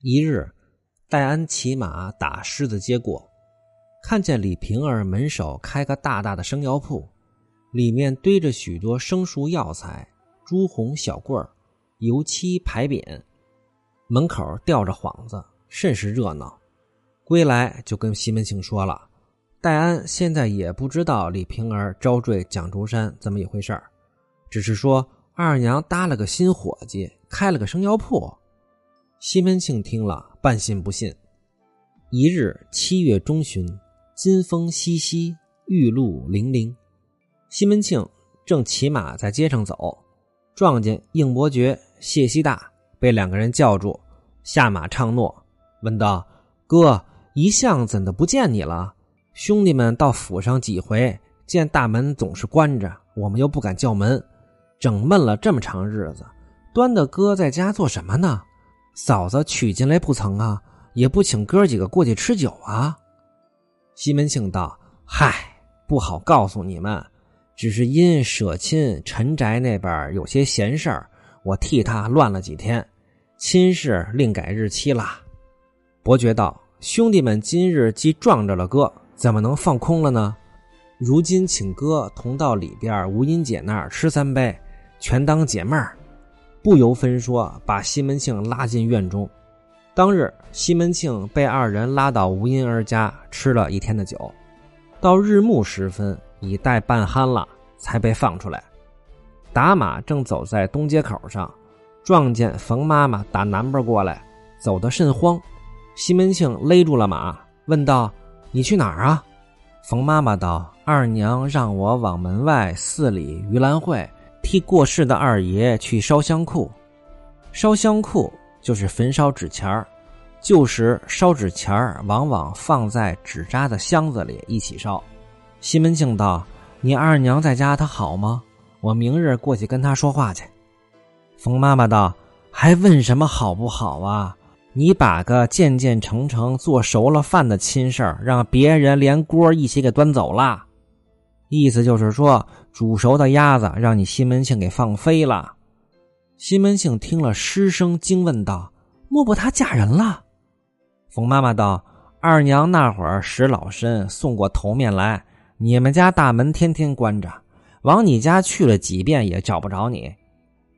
一日，戴安骑马打狮子街过，看见李瓶儿门首开个大大的生药铺，里面堆着许多生熟药材、朱红小棍儿、油漆牌匾，门口吊着幌子，甚是热闹。归来就跟西门庆说了，戴安现在也不知道李瓶儿招赘蒋竹山怎么一回事儿，只是说二娘搭了个新伙计，开了个生药铺。西门庆听了，半信不信。一日七月中旬，金风淅淅，玉露零零。西门庆正骑马在街上走，撞见应伯爵、谢希大，被两个人叫住，下马唱诺，问道：“哥，一向怎的不见你了？兄弟们到府上几回，见大门总是关着，我们又不敢叫门，整闷了这么长日子，端的哥在家做什么呢？”嫂子娶进来不曾啊？也不请哥几个过去吃酒啊？西门庆道：“嗨，不好告诉你们，只是因舍亲陈宅那边有些闲事儿，我替他乱了几天，亲事另改日期了。”伯爵道：“兄弟们今日既撞着了哥，怎么能放空了呢？如今请哥同到里边吴英姐那儿吃三杯，全当解闷儿。”不由分说，把西门庆拉进院中。当日，西门庆被二人拉到吴银儿家吃了一天的酒，到日暮时分，已待半酣了，才被放出来。打马正走在东街口上，撞见冯妈妈打南边过来，走得甚慌。西门庆勒住了马，问道：“你去哪儿啊？”冯妈妈道：“二娘让我往门外寺里盂兰会。”替过世的二爷去烧香库，烧香库就是焚烧纸钱儿。旧时烧纸钱儿，往往放在纸扎的箱子里一起烧。西门庆道：“你二娘在家，她好吗？我明日过去跟她说话去。”冯妈妈道：“还问什么好不好啊？你把个渐渐成成做熟了饭的亲事儿，让别人连锅一起给端走了。”意思就是说，煮熟的鸭子让你西门庆给放飞了。西门庆听了，失声惊问道：“莫不他嫁人了？”冯妈妈道：“二娘那会儿使老身送过头面来，你们家大门天天关着，往你家去了几遍也找不着你。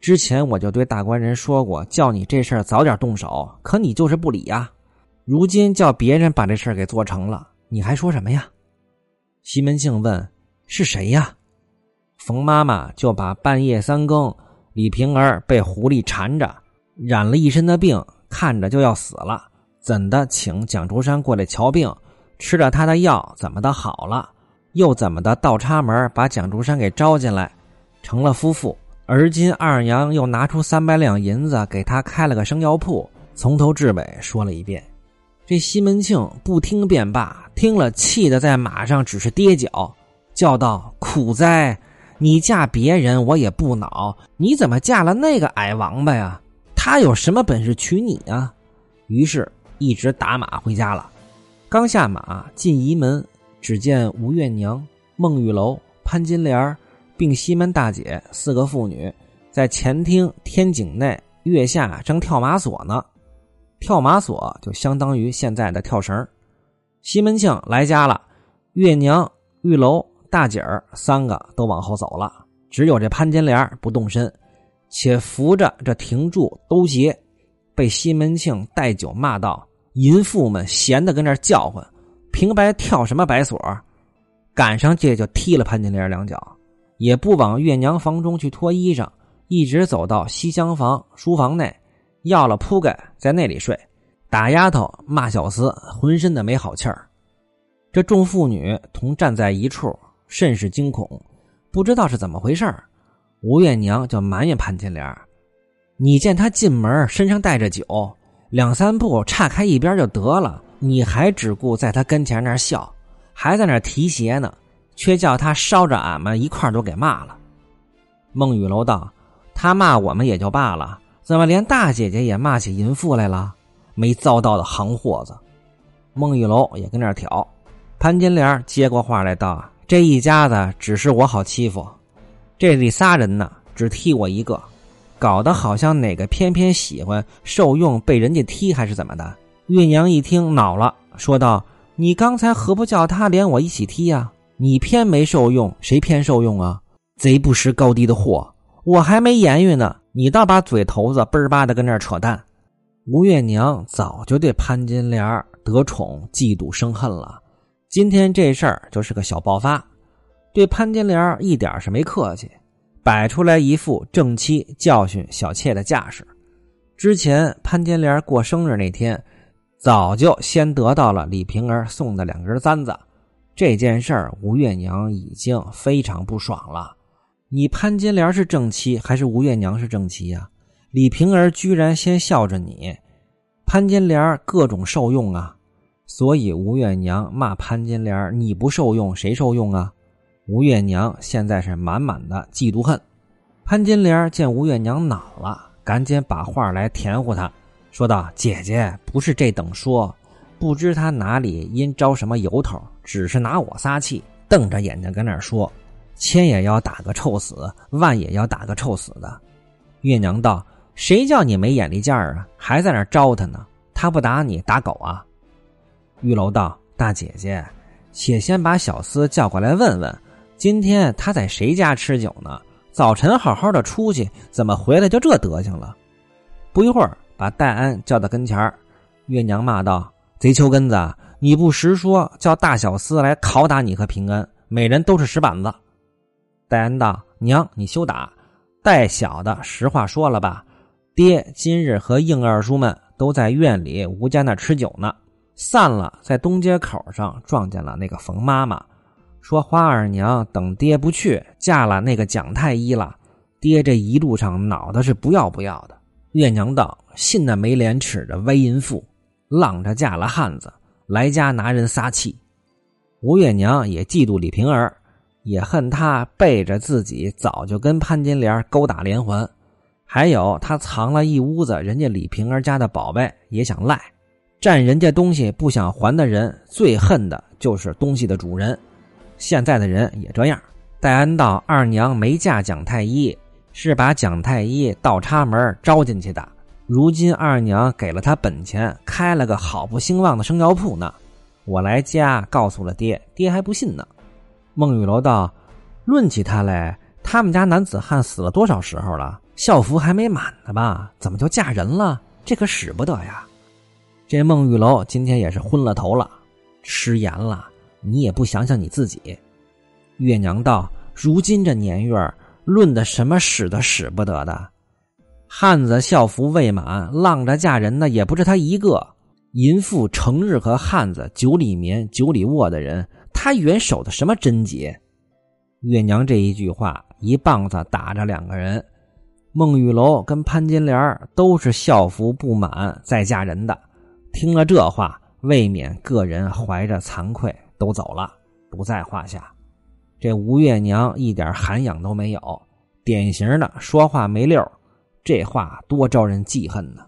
之前我就对大官人说过，叫你这事儿早点动手，可你就是不理呀。如今叫别人把这事儿给做成了，你还说什么呀？”西门庆问。是谁呀？冯妈妈就把半夜三更李瓶儿被狐狸缠着，染了一身的病，看着就要死了，怎的请蒋竹山过来瞧病，吃了他的药，怎么的好了？又怎么的倒插门把蒋竹山给招进来，成了夫妇。而今二娘又拿出三百两银子给他开了个生药铺，从头至尾说了一遍。这西门庆不听便罢，听了气得在马上只是跌脚。叫道：“苦哉！你嫁别人我也不恼，你怎么嫁了那个矮王八呀？他有什么本事娶你啊？”于是，一直打马回家了。刚下马进仪门，只见吴月娘、孟玉楼、潘金莲并西门大姐四个妇女在前厅天井内月下正跳马索呢。跳马索就相当于现在的跳绳。西门庆来家了，月娘、玉楼。大姐儿三个都往后走了，只有这潘金莲不动身，且扶着这亭柱兜鞋，被西门庆带酒骂道：“淫妇们闲的跟那叫唤，平白跳什么白锁？”赶上这就踢了潘金莲两脚，也不往月娘房中去脱衣裳，一直走到西厢房书房内，要了铺盖在那里睡。打丫头骂小厮，浑身的没好气儿。这众妇女同站在一处。甚是惊恐，不知道是怎么回事吴月娘就埋怨潘金莲：“你见他进门身上带着酒，两三步岔开一边就得了，你还只顾在他跟前那笑，还在那提鞋呢，却叫他捎着俺们一块都给骂了。”孟玉楼道：“他骂我们也就罢了，怎么连大姐姐也骂起淫妇来了？没遭到的行货子。”孟玉楼也跟那挑，潘金莲接过话来道。这一家子只是我好欺负，这里仨人呢，只踢我一个。搞得好像哪个偏偏喜欢受用被人家踢还是怎么的？月娘一听恼了，说道：“你刚才何不叫他连我一起踢呀？你偏没受用，谁偏受用啊？贼不识高低的货！我还没言语呢，你倒把嘴头子嘣儿吧的跟那儿扯淡。”吴月娘早就对潘金莲得宠嫉妒生恨了，今天这事儿就是个小爆发，对潘金莲一点是没客气。摆出来一副正妻教训小妾的架势。之前潘金莲过生日那天，早就先得到了李瓶儿送的两根簪子。这件事儿，吴月娘已经非常不爽了。你潘金莲是正妻，还是吴月娘是正妻呀？李瓶儿居然先孝着你，潘金莲各种受用啊！所以吴月娘骂潘金莲：“你不受用，谁受用啊？”吴月娘现在是满满的嫉妒恨，潘金莲见吴月娘恼了，赶紧把话来填糊她，说道：“姐姐不是这等说，不知他哪里因招什么由头，只是拿我撒气，瞪着眼睛跟那说，千也要打个臭死，万也要打个臭死的。”月娘道：“谁叫你没眼力见儿啊？还在那招他呢？他不打你，打狗啊？”玉楼道：“大姐姐，且先把小厮叫过来问问。”今天他在谁家吃酒呢？早晨好好的出去，怎么回来就这德行了？不一会儿，把戴安叫到跟前儿月娘骂道：“贼秋根子，你不实说，叫大小厮来拷打你和平安，每人都是石板子。”戴安道：“娘，你休打，带小的实话说了吧。爹今日和应二叔们都在院里吴家那吃酒呢，散了，在东街口上撞见了那个冯妈妈。”说花二娘等爹不去，嫁了那个蒋太医了。爹这一路上恼的是不要不要的。月娘道：“信那没廉耻的歪淫妇，浪着嫁了汉子，来家拿人撒气。”吴月娘也嫉妒李瓶儿，也恨他背着自己早就跟潘金莲勾搭连环，还有他藏了一屋子人家李瓶儿家的宝贝，也想赖，占人家东西不想还的人，最恨的就是东西的主人。现在的人也这样。戴安道：“二娘没嫁蒋太医，是把蒋太医倒插门招进去的。如今二娘给了他本钱，开了个好不兴旺的生药铺呢。我来家告诉了爹，爹还不信呢。”孟玉楼道：“论起他来，他们家男子汉死了多少时候了？孝服还没满呢吧？怎么就嫁人了？这可使不得呀！”这孟玉楼今天也是昏了头了，失言了。你也不想想你自己，月娘道：“如今这年月，论的什么使得使不得的？汉子孝服未满，浪着嫁人的也不是他一个。淫妇成日和汉子酒里眠、酒里卧的人，他原守的什么贞洁？”月娘这一句话，一棒子打着两个人。孟玉楼跟潘金莲都是孝服不满再嫁人的，听了这话，未免个人怀着惭愧。都走了，不在话下。这吴月娘一点涵养都没有，典型的说话没溜这话多招人记恨呢。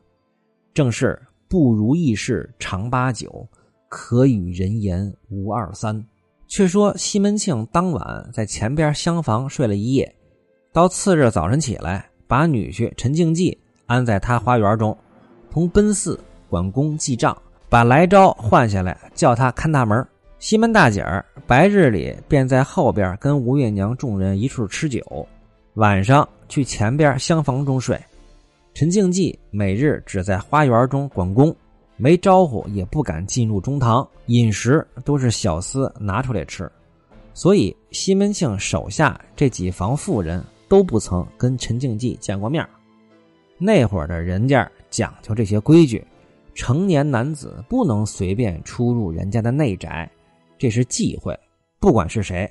正是不如意事常八九，可与人言无二三。却说西门庆当晚在前边厢房睡了一夜，到次日早晨起来，把女婿陈静济安在他花园中，同奔四管工记账，把来招换下来，叫他看大门。西门大姐儿白日里便在后边跟吴月娘众人一处吃酒，晚上去前边厢房中睡。陈静济每日只在花园中管工，没招呼也不敢进入中堂，饮食都是小厮拿出来吃。所以西门庆手下这几房妇人都不曾跟陈静济见过面。那会儿的人家讲究这些规矩，成年男子不能随便出入人家的内宅。这是忌讳，不管是谁。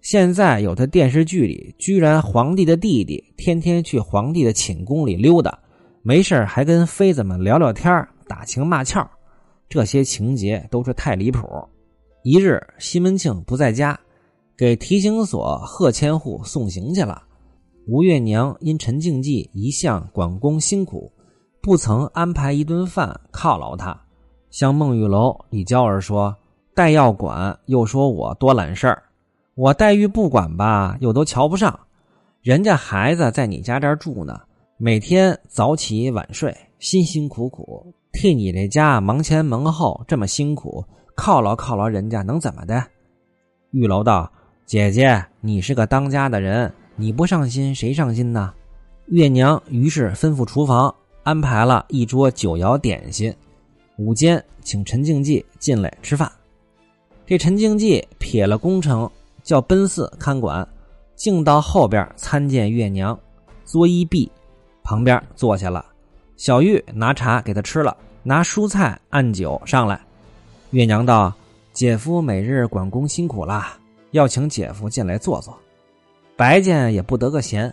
现在有的电视剧里，居然皇帝的弟弟天天去皇帝的寝宫里溜达，没事还跟妃子们聊聊天打情骂俏，这些情节都是太离谱。一日，西门庆不在家，给提刑所贺千户送行去了。吴月娘因陈静济一向管工辛苦，不曾安排一顿饭犒劳他，向孟玉楼、李娇儿说。黛要管，又说我多揽事儿；我黛玉不管吧，又都瞧不上。人家孩子在你家这儿住呢，每天早起晚睡，辛辛苦苦替你这家忙前忙后，这么辛苦，犒劳犒劳人家能怎么的？”玉楼道：“姐姐，你是个当家的人，你不上心，谁上心呢？”月娘于是吩咐厨房安排了一桌酒肴点心，午间请陈静济进来吃饭。这陈静济撇了工程，叫奔四看管，竟到后边参见月娘，作揖毕，旁边坐下了。小玉拿茶给他吃了，拿蔬菜按酒上来。月娘道。姐夫每日管工辛苦了，要请姐夫进来坐坐。白见也不得个闲。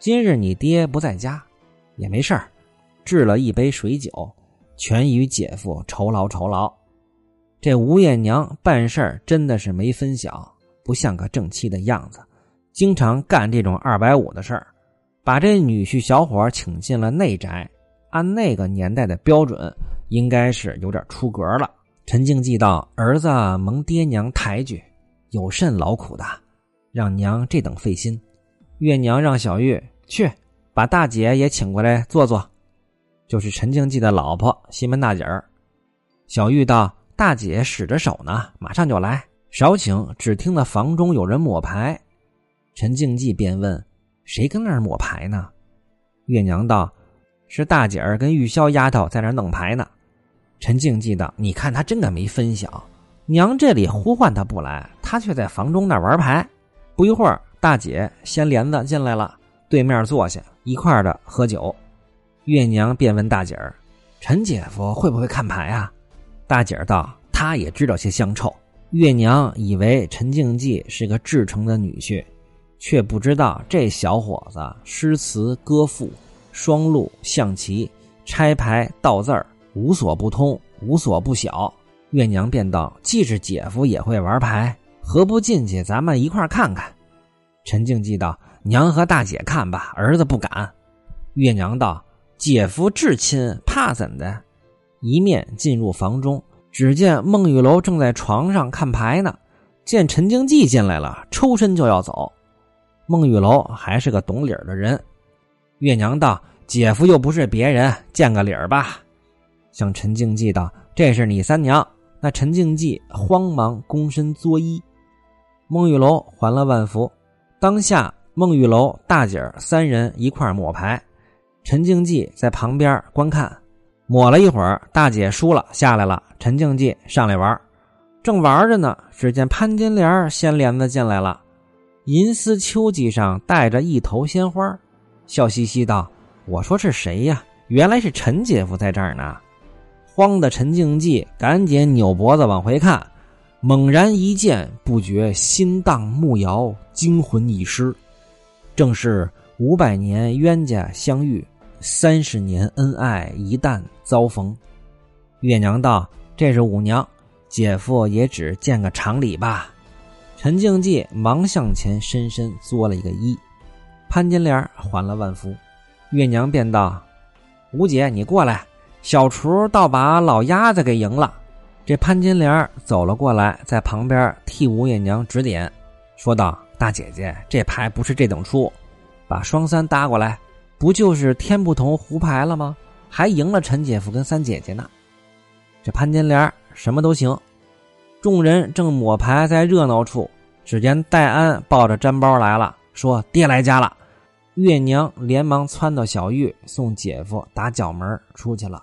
今日你爹不在家，也没事儿，制了一杯水酒，全与姐夫酬劳酬劳。这吴艳娘办事儿真的是没分晓，不像个正妻的样子，经常干这种二百五的事儿，把这女婿小伙请进了内宅。按那个年代的标准，应该是有点出格了。陈静记道：“儿子蒙爹娘抬举，有甚劳苦的？让娘这等费心。”月娘让小玉去把大姐也请过来坐坐，就是陈静记的老婆西门大姐儿。小玉道：“大姐使着手呢，马上就来。少请。”只听得房中有人抹牌，陈静记便问：“谁跟那儿抹牌呢？”月娘道：“是大姐儿跟玉箫丫头在那儿弄牌呢。”陈静记道：“你看他真的没分晓，娘这里呼唤他不来，他却在房中那玩牌。不一会儿，大姐掀帘子进来了，对面坐下一块儿的喝酒。月娘便问大姐儿：‘陈姐夫会不会看牌啊？’大姐儿道：‘他也知道些香臭。’月娘以为陈静记是个至诚的女婿，却不知道这小伙子诗词歌赋、双陆象棋、拆牌倒字儿。”无所不通，无所不晓。月娘便道：“既是姐夫也会玩牌，何不进去，咱们一块看看？”陈静记道：“娘和大姐看吧，儿子不敢。”月娘道：“姐夫至亲，怕怎的？”一面进入房中，只见孟玉楼正在床上看牌呢。见陈静记进来了，抽身就要走。孟玉楼还是个懂理儿的人。月娘道：“姐夫又不是别人，见个理儿吧。”向陈静记道：“这是你三娘。”那陈静记慌忙躬身作揖。孟玉楼还了万福。当下孟玉楼大姐三人一块抹牌，陈静记在旁边观看。抹了一会儿，大姐输了下来了，陈静记上来玩。正玩着呢，只见潘金莲掀帘子进来了，银丝秋髻上带着一头鲜花，笑嘻嘻道：“我说是谁呀？原来是陈姐夫在这儿呢。”慌的陈静记赶紧扭脖子往回看，猛然一见，不觉心荡目摇，惊魂已失。正是五百年冤家相遇，三十年恩爱一旦遭逢。月娘道：“这是五娘，姐夫也只见个常理吧。”陈静记忙向前深深作了一个揖。潘金莲还了万福。月娘便道：“吴姐，你过来。”小厨倒把老鸭子给赢了，这潘金莲走了过来，在旁边替吴月娘指点，说道：“大姐姐，这牌不是这等出，把双三搭过来，不就是天不同胡牌了吗？还赢了陈姐夫跟三姐姐呢。”这潘金莲什么都行。众人正抹牌在热闹处，只见戴安抱着毡包来了，说：“爹来家了。”月娘连忙窜到小玉送姐夫打角门出去了。